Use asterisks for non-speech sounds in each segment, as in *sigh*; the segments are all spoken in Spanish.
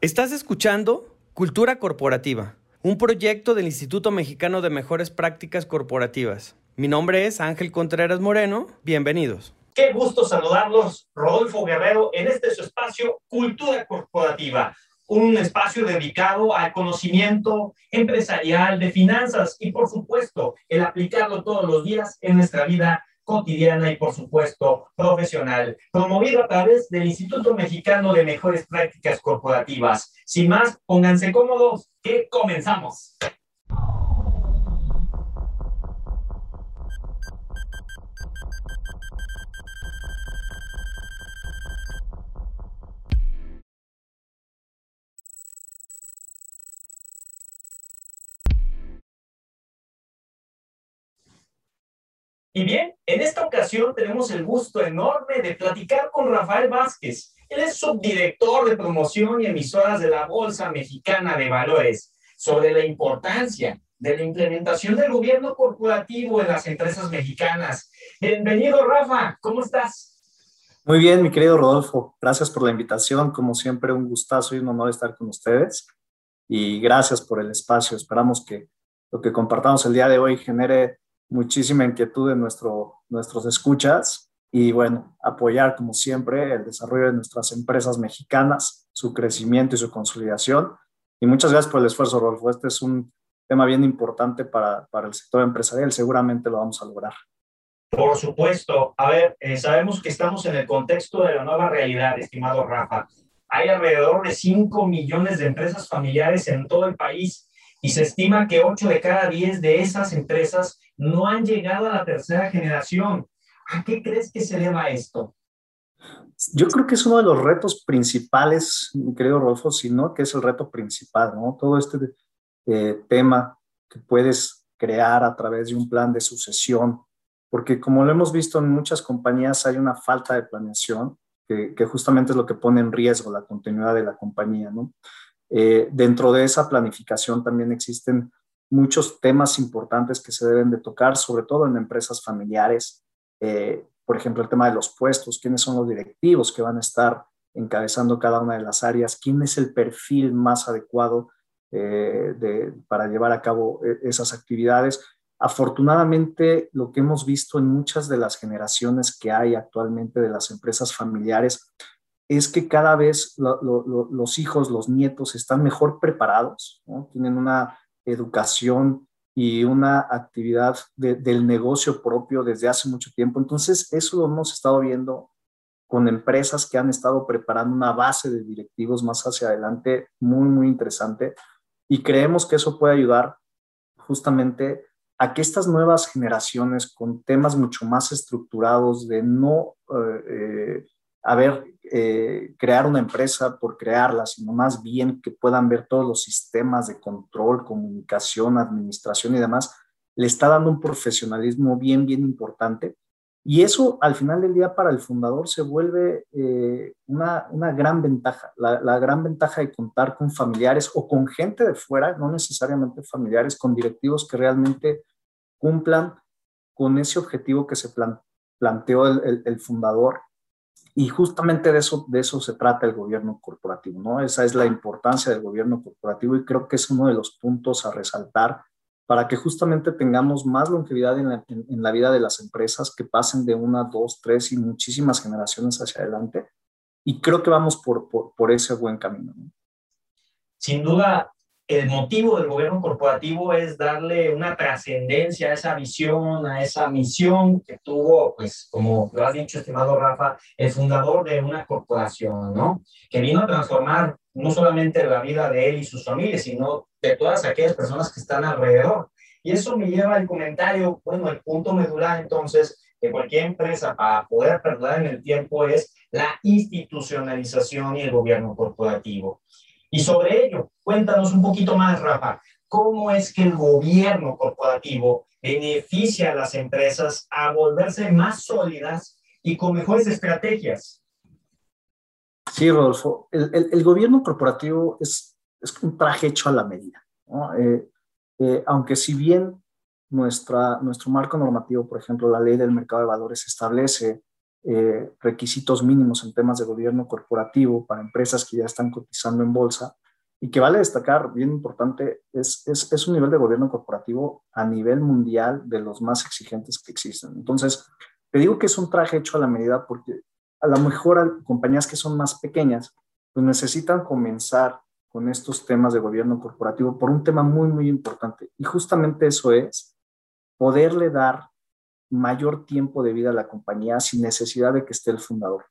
Estás escuchando Cultura Corporativa, un proyecto del Instituto Mexicano de Mejores Prácticas Corporativas. Mi nombre es Ángel Contreras Moreno. Bienvenidos. Qué gusto saludarlos, Rodolfo Guerrero, en este espacio Cultura Corporativa, un espacio dedicado al conocimiento empresarial de finanzas y, por supuesto, el aplicarlo todos los días en nuestra vida cotidiana y, por supuesto, profesional, promovido a través del Instituto Mexicano de Mejores Prácticas Corporativas. Sin más, pónganse cómodos, que comenzamos. Y bien, ocasión tenemos el gusto enorme de platicar con Rafael Vázquez. Él es subdirector de promoción y emisoras de la Bolsa Mexicana de Valores sobre la importancia de la implementación del gobierno corporativo en las empresas mexicanas. Bienvenido, Rafa. ¿Cómo estás? Muy bien, mi querido Rodolfo. Gracias por la invitación. Como siempre, un gustazo y un honor estar con ustedes. Y gracias por el espacio. Esperamos que lo que compartamos el día de hoy genere muchísima inquietud en nuestro, nuestros escuchas y bueno, apoyar como siempre el desarrollo de nuestras empresas mexicanas, su crecimiento y su consolidación. Y muchas gracias por el esfuerzo, Rolfo. Este es un tema bien importante para, para el sector empresarial. Seguramente lo vamos a lograr. Por supuesto. A ver, eh, sabemos que estamos en el contexto de la nueva realidad, estimado Rafa. Hay alrededor de 5 millones de empresas familiares en todo el país y se estima que 8 de cada 10 de esas empresas no han llegado a la tercera generación. ¿A qué crees que se deba esto? Yo creo que es uno de los retos principales, mi querido Rodolfo, sino que es el reto principal, ¿no? Todo este eh, tema que puedes crear a través de un plan de sucesión, porque como lo hemos visto en muchas compañías, hay una falta de planeación, que, que justamente es lo que pone en riesgo la continuidad de la compañía, ¿no? Eh, dentro de esa planificación también existen muchos temas importantes que se deben de tocar, sobre todo en empresas familiares. Eh, por ejemplo, el tema de los puestos, quiénes son los directivos que van a estar encabezando cada una de las áreas, quién es el perfil más adecuado eh, para llevar a cabo esas actividades. Afortunadamente, lo que hemos visto en muchas de las generaciones que hay actualmente de las empresas familiares es que cada vez los hijos, los nietos están mejor preparados, tienen una educación y una actividad del negocio propio desde hace mucho tiempo. Entonces, eso lo hemos estado viendo con empresas que han estado preparando una base de directivos más hacia adelante muy, muy interesante. Y creemos que eso puede ayudar justamente a que estas nuevas generaciones con temas mucho más estructurados de no eh, eh, haber eh, crear una empresa por crearla, sino más bien que puedan ver todos los sistemas de control, comunicación, administración y demás, le está dando un profesionalismo bien, bien importante. Y eso al final del día para el fundador se vuelve eh, una, una, gran ventaja, la, la, gran ventaja de contar con familiares o con gente de fuera, no necesariamente familiares, con directivos que realmente cumplan con ese objetivo que se planteó el, el, el fundador y justamente de eso, de eso se trata el gobierno corporativo, ¿no? Esa es la importancia del gobierno corporativo y creo que es uno de los puntos a resaltar para que justamente tengamos más longevidad en la, en, la vida de las empresas, que pasen de una, dos, tres y muchísimas generaciones hacia adelante. Y creo que vamos por, por, por ese buen camino. ¿no? Sin duda, el motivo del gobierno corporativo es darle una trascendencia a esa visión, a esa misión que tuvo, pues, como lo has dicho, estimado Rafa, el fundador de una corporación, ¿no? Que vino a transformar no solamente la vida de él y sus familias, sino de todas aquellas personas que están alrededor. Y eso me lleva al comentario, bueno, el punto medular entonces de cualquier empresa para poder perdurar en el tiempo es la institucionalización y el gobierno corporativo. Y sobre ello, cuéntanos un poquito más, Rafa, ¿cómo es que el gobierno corporativo beneficia a las empresas a volverse más sólidas y con mejores estrategias? Sí, Rodolfo, el, el, el gobierno corporativo es, es, un traje hecho a la medida. ¿no? Eh, eh, aunque si bien nuestra, nuestro marco normativo, por ejemplo, la ley del mercado de valores establece eh, requisitos mínimos en temas de gobierno corporativo para empresas que ya están cotizando en bolsa y que vale destacar, bien importante, es, es, un nivel de gobierno corporativo a nivel mundial de los más exigentes que existen. Entonces, te digo que es un traje hecho a la medida porque a lo mejor compañías que son más pequeñas, pues necesitan comenzar con estos temas de gobierno corporativo por un tema muy, muy importante. Y justamente eso es poderle dar mayor tiempo de vida a la compañía sin necesidad de que esté el fundador.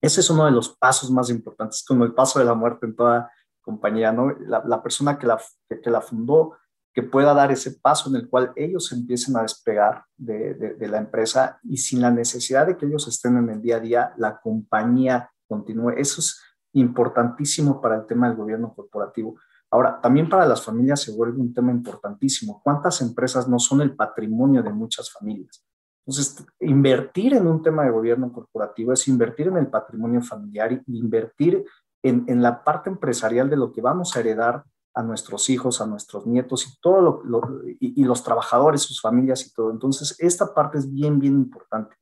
Ese es uno de los pasos más importantes, como el paso de la muerte en toda compañía, ¿no? La, persona que la, que, la fundó, que pueda dar ese paso en el cual ellos empiecen a despegar de, de, la empresa y sin la necesidad de que ellos estén en el día a día, la compañía continúe. Eso es importantísimo para el tema del gobierno corporativo. Ahora, también para las familias se vuelve un tema importantísimo. ¿Cuántas empresas no son el patrimonio de muchas familias? Entonces, invertir en un tema de gobierno corporativo es invertir en el patrimonio familiar y invertir en, la parte empresarial de lo que vamos a heredar a nuestros hijos, a nuestros nietos y todo lo, y, los trabajadores, sus familias y todo. Entonces, esta parte es bien, bien importante.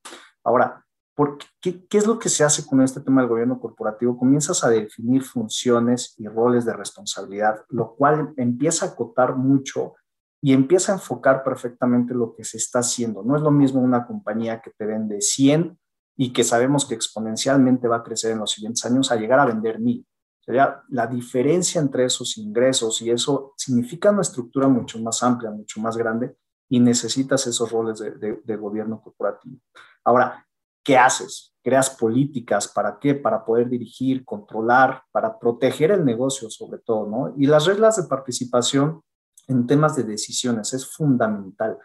Ahora, ¿por qué, ¿qué es lo que se hace con este tema del gobierno corporativo? Comienzas a definir funciones y roles de responsabilidad, lo cual empieza a acotar mucho y empieza a enfocar perfectamente lo que se está haciendo. No es lo mismo una compañía que te vende 100 y que sabemos que exponencialmente va a crecer en los siguientes años a llegar a vender mil. Sería la diferencia entre esos ingresos y eso significa una estructura mucho más amplia, mucho más grande y necesitas esos roles de, gobierno corporativo. Ahora, ¿qué haces? Creas políticas, ¿para qué? Para poder dirigir, controlar, para proteger el negocio sobre todo, ¿no? Y las reglas de participación en temas de decisiones es fundamental.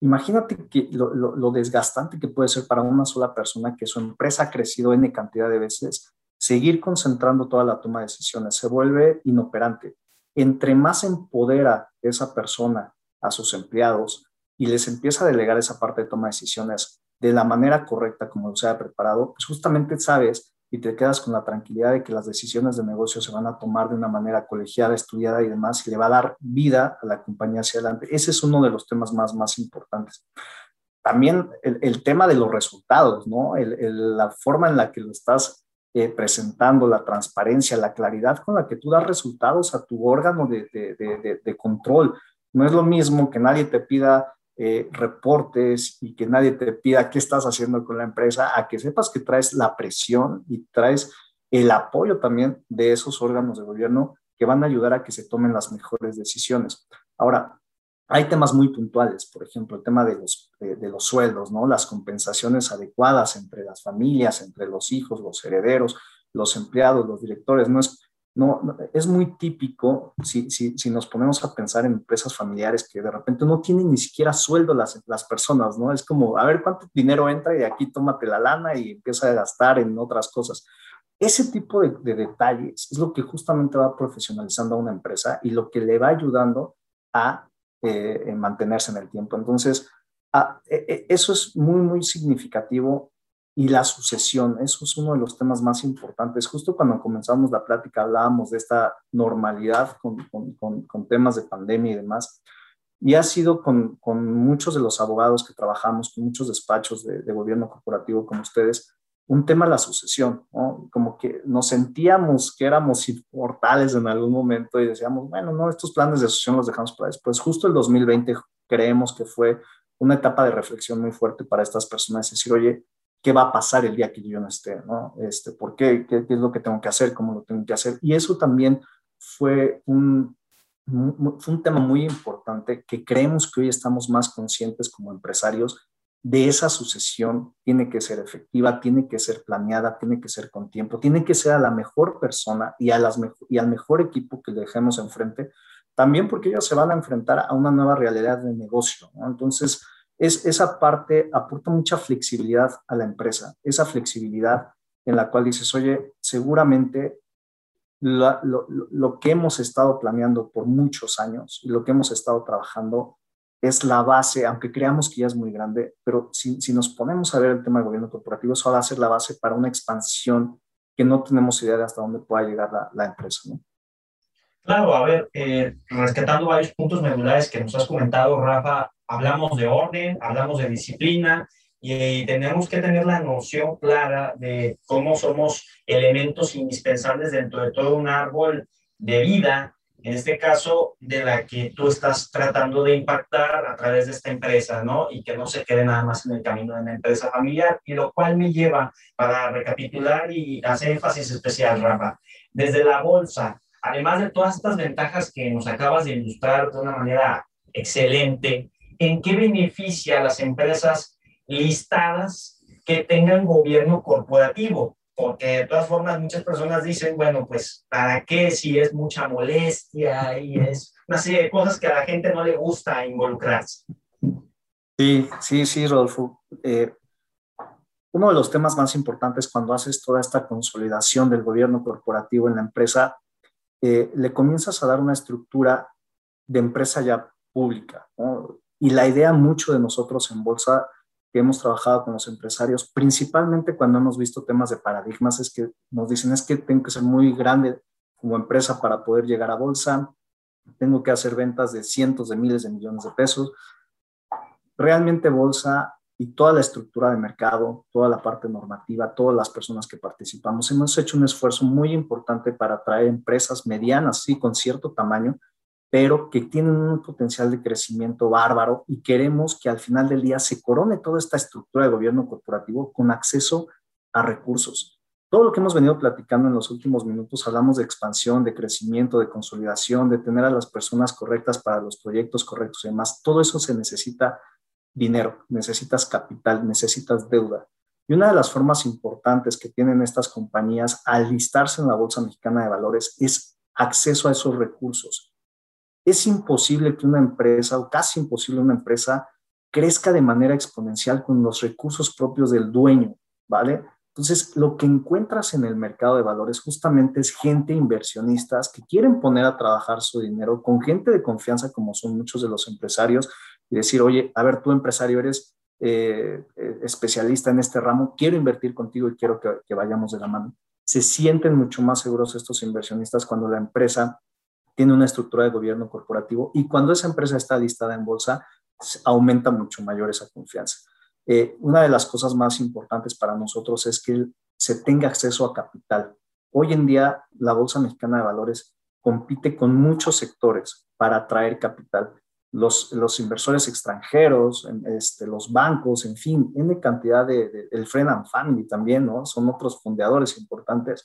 Imagínate que lo, desgastante que puede ser para una sola persona que su empresa ha crecido N cantidad de veces, seguir concentrando toda la toma de decisiones, se vuelve inoperante. Entre más empodera esa persona a sus empleados y les empieza a delegar esa parte de toma de decisiones de la manera correcta como se ha preparado, pues justamente sabes y te quedas con la tranquilidad de que las decisiones de negocio se van a tomar de una manera colegiada, estudiada y demás, y le va a dar vida a la compañía hacia adelante. Ese es uno de los temas más, más importantes. También el, tema de los resultados, ¿no? la forma en la que lo estás eh, presentando, la transparencia, la claridad con la que tú das resultados a tu órgano de, de control. No es lo mismo que nadie te pida eh, reportes y que nadie te pida qué estás haciendo con la empresa, a que sepas que traes la presión y traes el apoyo también de esos órganos de gobierno que van a ayudar a que se tomen las mejores decisiones. Ahora, hay temas muy puntuales, por ejemplo, el tema de los, de los sueldos, ¿no? Las compensaciones adecuadas entre las familias, entre los hijos, los herederos, los empleados, los directores. No es, no, es muy típico si, si, si, nos ponemos a pensar en empresas familiares que de repente no tienen ni siquiera sueldo las, las personas, ¿no? Es como, a ver cuánto dinero entra y aquí tómate la lana y empieza a gastar en otras cosas. Ese tipo de, detalles es lo que justamente va profesionalizando a una empresa y lo que le va ayudando a eh, mantenerse en el tiempo. Entonces, e, e, eso es muy, muy significativo y la sucesión. Eso es uno de los temas más importantes. Justo cuando comenzamos la plática hablábamos de esta normalidad con, con, con, temas de pandemia y demás. Y ha sido con, muchos de los abogados que trabajamos, con muchos despachos de, gobierno corporativo como ustedes, un tema la sucesión, ¿no? Como que nos sentíamos que éramos inmortales en algún momento y decíamos, bueno, no, estos planes de sucesión los dejamos para después. Justo el 2020 creemos que fue una etapa de reflexión muy fuerte para estas personas, decir, oye, qué va a pasar el día que yo no esté, ¿no? Este, ¿Por qué? qué? es lo que tengo que hacer? ¿Cómo lo tengo que hacer? Y eso también fue un, fue un tema muy importante que creemos que hoy estamos más conscientes como empresarios de esa sucesión. Tiene que ser efectiva, tiene que ser planeada, tiene que ser con tiempo, tiene que ser a la mejor persona y, a las y al mejor equipo que le dejemos enfrente, también porque ellos se van a enfrentar a una nueva realidad de negocio, ¿no? Entonces, es, esa parte aporta mucha flexibilidad a la empresa, esa flexibilidad en la cual dices, oye, seguramente lo, que hemos estado planeando por muchos años y lo que hemos estado trabajando es la base, aunque creamos que ya es muy grande, pero si, nos ponemos a ver el tema del gobierno corporativo, eso va a ser la base para una expansión que no tenemos idea de hasta dónde pueda llegar la, empresa. Claro, a ver, eh, rescatando varios puntos medulares que nos has comentado, Rafa, hablamos de orden, hablamos de disciplina y tenemos que tener la noción clara de cómo somos elementos indispensables dentro de todo un árbol de vida, en este caso de la que tú estás tratando de impactar a través de esta empresa, ¿no? Y que no se quede nada más en el camino de una empresa familiar, y lo cual me lleva para recapitular y hacer énfasis especial, Rafa, desde la bolsa, además de todas estas ventajas que nos acabas de ilustrar de una manera excelente, ¿en qué beneficia a las empresas listadas que tengan gobierno corporativo, porque de todas formas muchas personas dicen, bueno, pues, ¿para qué si es mucha molestia y es una serie de cosas que a la gente no le gusta involucrarse? Sí, sí, sí, Rodolfo. Eh, uno de los temas más importantes cuando haces toda esta consolidación del gobierno corporativo en la empresa, eh, le comienzas a dar una estructura de empresa ya pública. Y la idea mucho de nosotros en Bolsa que hemos trabajado con los empresarios, principalmente cuando hemos visto temas de paradigmas, es que nos dicen es que tengo que ser muy grande como empresa para poder llegar a bolsa, tengo que hacer ventas de cientos de miles de millones de pesos. Realmente bolsa y toda la estructura de mercado, toda la parte normativa, todas las personas que participamos, hemos hecho un esfuerzo muy importante para atraer empresas medianas, sí, con cierto tamaño, pero que tienen un potencial de crecimiento bárbaro y queremos que al final del día se corone toda esta estructura de gobierno corporativo con acceso a recursos. Todo lo que hemos venido platicando en los últimos minutos, hablamos de expansión, de crecimiento, de consolidación, de tener a las personas correctas para los proyectos correctos y demás. Todo eso se necesita dinero, necesitas capital, necesitas deuda. Y una de las formas importantes que tienen estas compañías al listarse en la Bolsa Mexicana de Valores es acceso a esos recursos es imposible que una empresa, o casi imposible una empresa, crezca de manera exponencial con los recursos propios del dueño, ¿vale? Entonces, lo que encuentras en el mercado de valores justamente es gente inversionistas que quieren poner a trabajar su dinero con gente de confianza como son muchos de los empresarios y decir, oye, a ver, tú empresario eres eh, eh, especialista en este ramo, quiero invertir contigo y quiero que, que vayamos de la mano. Se sienten mucho más seguros estos inversionistas cuando la empresa tiene una estructura de gobierno corporativo y cuando esa empresa está listada en bolsa, aumenta mucho mayor esa confianza. Eh, una de las cosas más importantes para nosotros es que se tenga acceso a capital. Hoy en día la Bolsa Mexicana de Valores compite con muchos sectores para atraer capital. Los, los inversores extranjeros, este, los bancos, en fin, N cantidad de, el Friend and Family también, ¿no? Son otros fundadores importantes,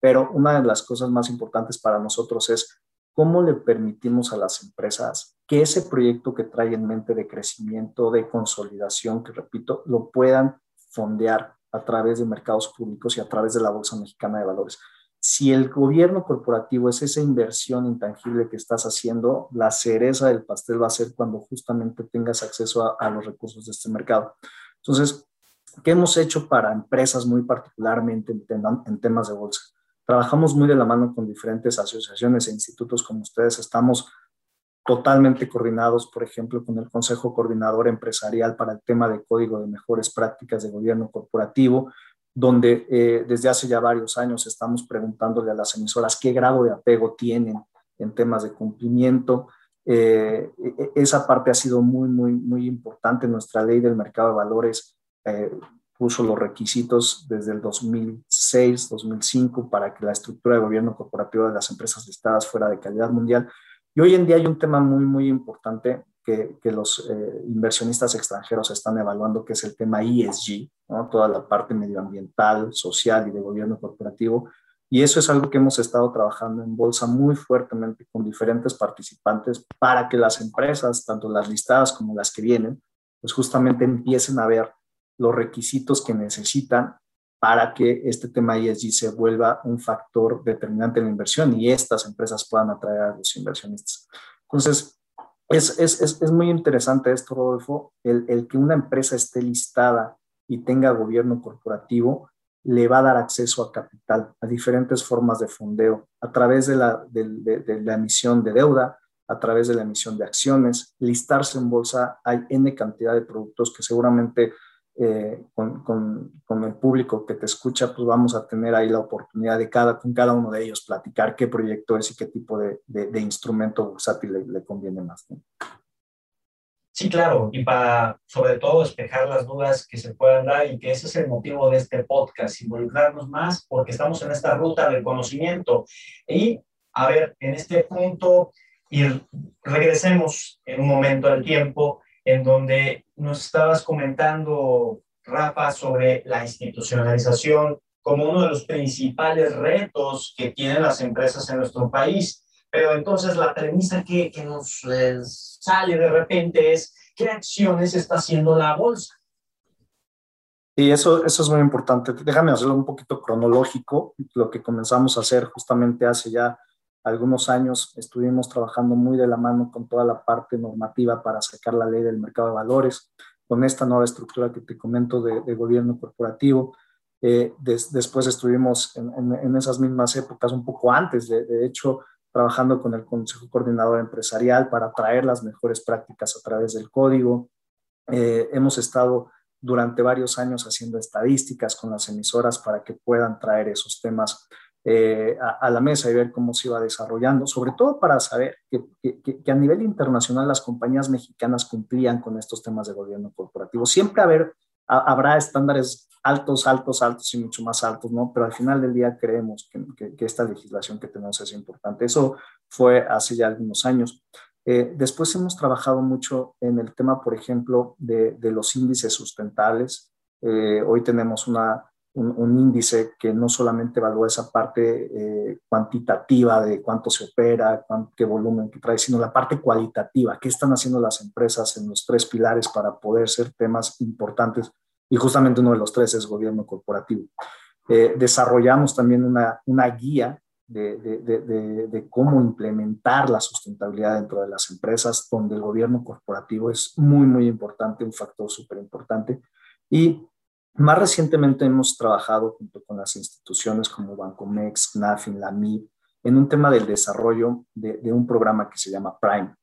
pero una de las cosas más importantes para nosotros es ¿cómo le permitimos a las empresas que ese proyecto que trae en mente de crecimiento, de consolidación, que repito, lo puedan fondear a través de mercados públicos y a través de la Bolsa Mexicana de Valores? Si el gobierno corporativo es esa inversión intangible que estás haciendo, la cereza del pastel va a ser cuando justamente tengas acceso a, los recursos de este mercado. Entonces, ¿qué hemos hecho para empresas muy particularmente en temas de bolsa? Trabajamos muy de la mano con diferentes asociaciones e institutos como ustedes. Estamos totalmente coordinados, por ejemplo, con el Consejo Coordinador Empresarial para el tema de Código de Mejores Prácticas de Gobierno Corporativo, donde eh, desde hace ya varios años estamos preguntándole a las emisoras qué grado de apego tienen en temas de cumplimiento. Eh, e, e, esa parte ha sido muy, muy, muy importante. Nuestra ley del mercado de valores eh, puso los requisitos desde el 2006, 2005 para que la estructura de gobierno corporativo de las empresas listadas fuera de calidad mundial. Y hoy en día hay un tema muy, muy importante que, que los eh, inversionistas extranjeros están evaluando, que es el tema ESG, ¿no? toda la parte medioambiental, social y de gobierno corporativo. Y eso es algo que hemos estado trabajando en bolsa muy fuertemente con diferentes participantes para que las empresas, tanto las listadas como las que vienen, pues justamente empiecen a ver los requisitos que necesitan para que este tema ESG se vuelva un factor determinante en la inversión y estas empresas puedan atraer a los inversionistas. Entonces, es, es, es, muy interesante esto, Rodolfo, el, el, que una empresa esté listada y tenga gobierno corporativo le va a dar acceso a capital, a diferentes formas de fondeo, a través de la, de la emisión de deuda, a través de la emisión de acciones, listarse en bolsa, hay N cantidad de productos que seguramente eh, con, con, el público que te escucha, pues vamos a tener ahí la oportunidad de cada, con cada uno de ellos platicar qué proyecto es y qué tipo de, de, instrumento bursátil le, conviene más. Sí, claro, y para sobre todo despejar las dudas que se puedan dar y que ese es el motivo de este podcast, involucrarnos más porque estamos en esta ruta del conocimiento. Y a ver, en este punto, y regresemos en un momento al tiempo en donde nos estabas comentando, Rafa, sobre la institucionalización como uno de los principales retos que tienen las empresas en nuestro país. Pero entonces la premisa que, que nos eh, sale de repente es qué acciones está haciendo la bolsa. Y eso, eso es muy importante. Déjame hacerlo un poquito cronológico. Lo que comenzamos a hacer justamente hace ya algunos años estuvimos trabajando muy de la mano con toda la parte normativa para sacar la ley del mercado de valores, con esta nueva estructura que te comento de, gobierno corporativo. Eh, después estuvimos en, en, esas mismas épocas, un poco antes, de, de hecho, trabajando con el Consejo Coordinador Empresarial para traer las mejores prácticas a través del código. Eh, hemos estado durante varios años haciendo estadísticas con las emisoras para que puedan traer esos temas eh, a, la mesa y ver cómo se iba desarrollando, sobre todo para saber que, que, a nivel internacional las compañías mexicanas cumplían con estos temas de gobierno corporativo. Siempre haber, habrá estándares altos, altos, altos y mucho más altos, ¿no? Pero al final del día creemos que, que, esta legislación que tenemos es importante. Eso fue hace ya algunos años. Eh, después hemos trabajado mucho en el tema, por ejemplo, de, de los índices sustentables. Eh, hoy tenemos una, un, índice que no solamente evalúa esa parte eh, cuantitativa de cuánto se opera, qué volumen que trae, sino la parte cualitativa, qué están haciendo las empresas en los tres pilares para poder ser temas importantes y justamente uno de los tres es gobierno corporativo. Eh, desarrollamos también una, una guía de, de, de, cómo implementar la sustentabilidad dentro de las empresas, donde el gobierno corporativo es muy, muy importante, un factor súper importante. Y más recientemente hemos trabajado junto con las instituciones como Bancomex, CNAFIN, la MIP, en un tema del desarrollo de, un programa que se llama Prime.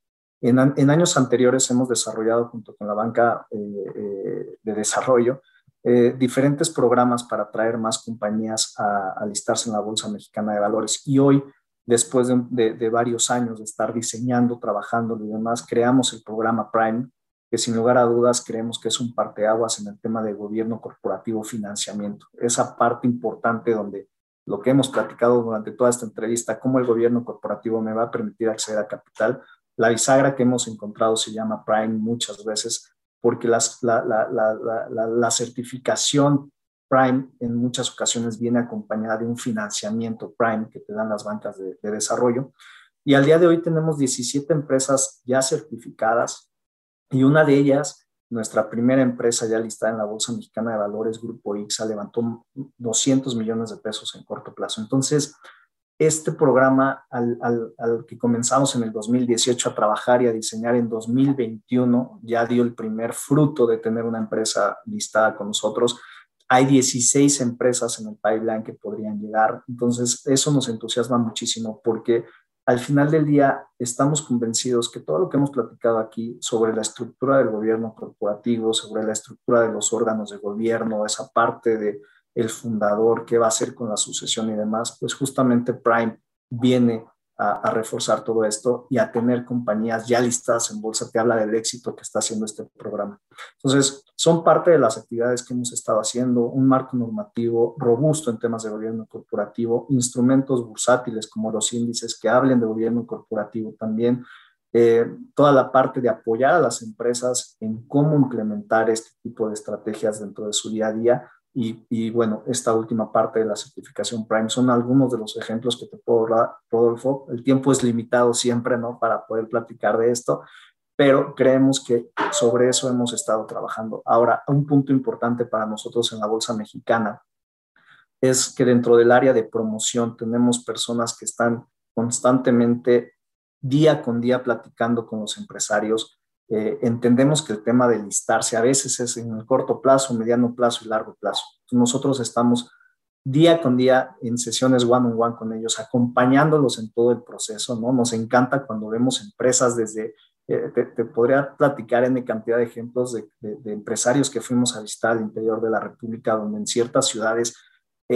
En, años anteriores hemos desarrollado junto con la banca eh, eh, de desarrollo eh, diferentes programas para atraer más compañías a, a, listarse en la Bolsa Mexicana de Valores. Y hoy, después de, varios años de estar diseñando, trabajando y demás, creamos el programa Prime, que sin lugar a dudas creemos que es un parteaguas en el tema de gobierno corporativo financiamiento. Esa parte importante donde lo que hemos platicado durante toda esta entrevista, cómo el gobierno corporativo me va a permitir acceder a capital, la bisagra que hemos encontrado se llama Prime muchas veces, porque las, la, la, la, la, certificación Prime en muchas ocasiones viene acompañada de un financiamiento Prime que te dan las bancas de, de desarrollo. Y al día de hoy tenemos 17 empresas ya certificadas y una de ellas, nuestra primera empresa ya listada en la Bolsa Mexicana de Valores, Grupo IXA, levantó 200 millones de pesos en corto plazo. Entonces, este programa al, que comenzamos en el 2018 a trabajar y a diseñar en 2021 ya dio el primer fruto de tener una empresa listada con nosotros. Hay 16 empresas en el pipeline que podrían llegar. Entonces, eso nos entusiasma muchísimo porque al final del día estamos convencidos que todo lo que hemos platicado aquí sobre la estructura del gobierno corporativo, sobre la estructura de los órganos de gobierno, esa parte de el fundador, qué va a hacer con la sucesión y demás, pues justamente Prime viene a, reforzar todo esto y a tener compañías ya listadas en bolsa, te habla del éxito que está haciendo este programa. Entonces, son parte de las actividades que hemos estado haciendo, un marco normativo robusto en temas de gobierno corporativo, instrumentos bursátiles como los índices que hablen de gobierno corporativo también, eh, toda la parte de apoyar a las empresas en cómo implementar este tipo de estrategias dentro de su día a día y, bueno, esta última parte de la certificación Prime son algunos de los ejemplos que te puedo dar, Rodolfo. El tiempo es limitado siempre, ¿no? Para poder platicar de esto, pero creemos que sobre eso hemos estado trabajando. Ahora, un punto importante para nosotros en la Bolsa Mexicana es que dentro del área de promoción tenemos personas que están constantemente día con día platicando con los empresarios eh, entendemos que el tema de listarse a veces es en el corto plazo, mediano plazo y largo plazo. nosotros estamos día con día en sesiones one on one con ellos, acompañándolos en todo el proceso, ¿no? Nos encanta cuando vemos empresas desde, eh, te, podría platicar en cantidad de ejemplos de, de, empresarios que fuimos a visitar al interior de la República, donde en ciertas ciudades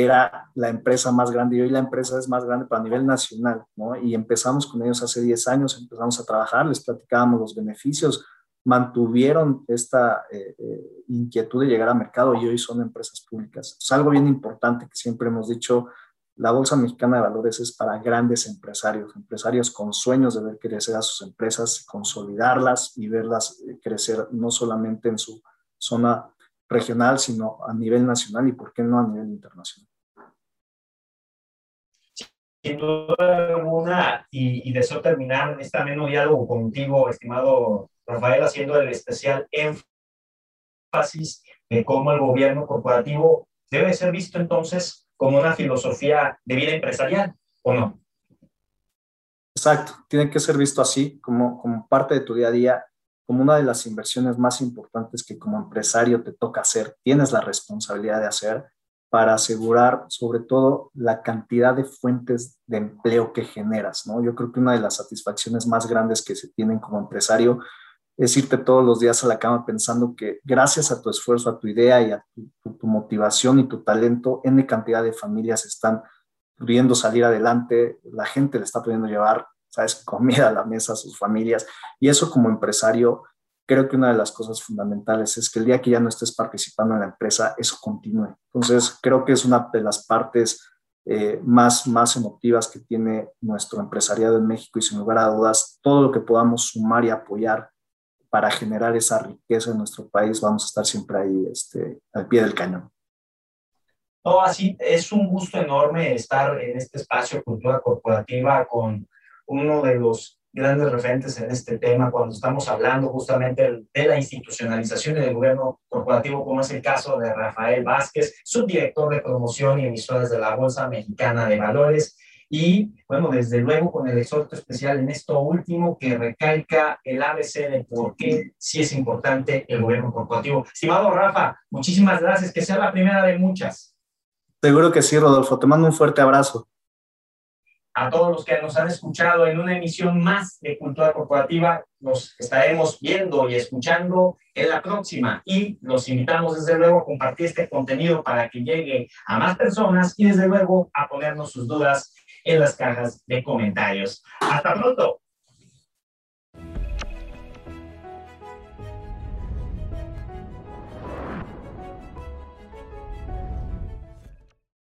era la empresa más grande y hoy la empresa es más grande para nivel nacional, ¿no? Y empezamos con ellos hace 10 años, empezamos a trabajar, les platicábamos los beneficios mantuvieron esta eh, eh, inquietud de llegar al mercado y hoy son empresas públicas. Es algo bien importante que siempre hemos dicho, la Bolsa Mexicana de Valores es para grandes empresarios, empresarios con sueños de ver crecer a sus empresas, consolidarlas y verlas eh, crecer no solamente en su zona regional, sino a nivel nacional y, ¿por qué no, a nivel internacional? Sin duda alguna, y, y deseo terminar en este ameno diálogo contigo, estimado Rafael, haciendo el especial énfasis de cómo el gobierno corporativo debe ser visto entonces como una filosofía de vida empresarial, ¿o no? Exacto, tiene que ser visto así, como, como parte de tu día a día, como una de las inversiones más importantes que como empresario te toca hacer, tienes la responsabilidad de hacer para asegurar sobre todo la cantidad de fuentes de empleo que generas, ¿no? Yo creo que una de las satisfacciones más grandes que se tienen como empresario es irte todos los días a la cama pensando que gracias a tu esfuerzo, a tu idea y a tu, motivación y tu talento, N cantidad de familias están pudiendo salir adelante, la gente le está pudiendo llevar, sabes, *laughs* comida a la mesa a sus familias. Y eso como empresario, creo que una de las cosas fundamentales es que el día que ya no estés participando en la empresa, eso continúe. Entonces, creo que es una de las partes eh, más, más emotivas que tiene nuestro empresariado en México y sin lugar a dudas, todo lo que podamos sumar y apoyar para generar esa riqueza en nuestro país, vamos a estar siempre ahí este, al pie del cañón. No, así es un gusto enorme estar en este espacio Cultura Corporativa con uno de los grandes referentes en este tema cuando estamos hablando justamente de la institucionalización del gobierno corporativo, como es el caso de Rafael Vázquez, subdirector de promoción y emisoras de la Bolsa Mexicana de Valores y bueno, desde luego con el exhorto especial en esto último que recalca el ABC de por qué sí es importante el gobierno corporativo. Estimado Rafa, muchísimas gracias, que sea la primera de muchas. Seguro que sí, Rodolfo, te mando un fuerte abrazo. A todos los que nos han escuchado en una emisión más de Cultura Corporativa, nos estaremos viendo y escuchando en la próxima y los invitamos desde luego a compartir este contenido para que llegue a más personas y desde luego a ponernos sus dudas en las cajas de comentarios. Hasta pronto.